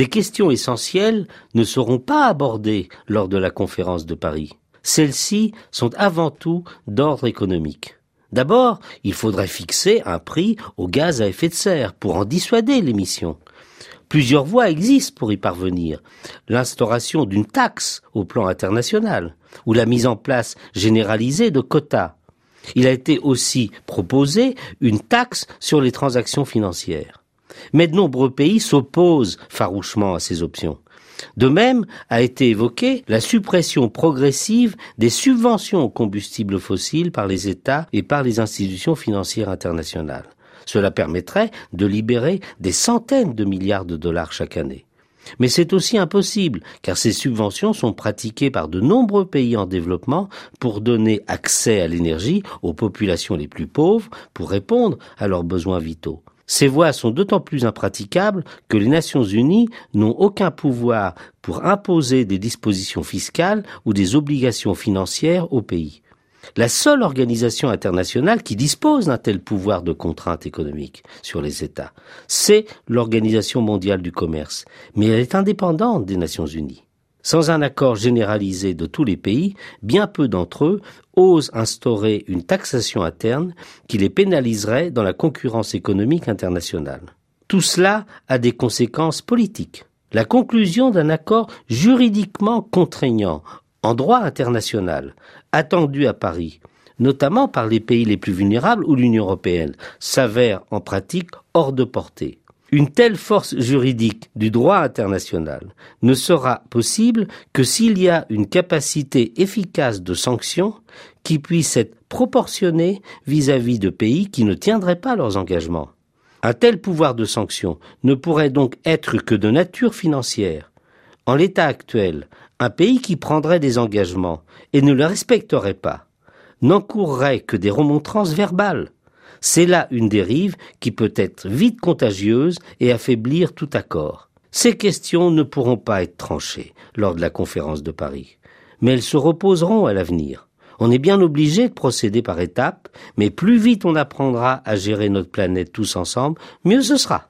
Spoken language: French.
Des questions essentielles ne seront pas abordées lors de la conférence de Paris. Celles-ci sont avant tout d'ordre économique. D'abord, il faudrait fixer un prix au gaz à effet de serre pour en dissuader l'émission. Plusieurs voies existent pour y parvenir. L'instauration d'une taxe au plan international ou la mise en place généralisée de quotas. Il a été aussi proposé une taxe sur les transactions financières. Mais de nombreux pays s'opposent farouchement à ces options. De même a été évoquée la suppression progressive des subventions aux combustibles fossiles par les États et par les institutions financières internationales. Cela permettrait de libérer des centaines de milliards de dollars chaque année. Mais c'est aussi impossible, car ces subventions sont pratiquées par de nombreux pays en développement pour donner accès à l'énergie aux populations les plus pauvres pour répondre à leurs besoins vitaux. Ces voies sont d'autant plus impraticables que les Nations Unies n'ont aucun pouvoir pour imposer des dispositions fiscales ou des obligations financières aux pays. La seule organisation internationale qui dispose d'un tel pouvoir de contrainte économique sur les États, c'est l'Organisation mondiale du commerce, mais elle est indépendante des Nations unies. Sans un accord généralisé de tous les pays, bien peu d'entre eux osent instaurer une taxation interne qui les pénaliserait dans la concurrence économique internationale. Tout cela a des conséquences politiques. La conclusion d'un accord juridiquement contraignant en droit international, attendu à Paris, notamment par les pays les plus vulnérables ou l'Union européenne, s'avère en pratique hors de portée. Une telle force juridique du droit international ne sera possible que s'il y a une capacité efficace de sanction qui puisse être proportionnée vis-à-vis de pays qui ne tiendraient pas leurs engagements. Un tel pouvoir de sanction ne pourrait donc être que de nature financière. En l'état actuel, un pays qui prendrait des engagements et ne les respecterait pas n'encourrait que des remontrances verbales c'est là une dérive qui peut être vite contagieuse et affaiblir tout accord. Ces questions ne pourront pas être tranchées lors de la conférence de Paris, mais elles se reposeront à l'avenir. On est bien obligé de procéder par étapes, mais plus vite on apprendra à gérer notre planète tous ensemble, mieux ce sera.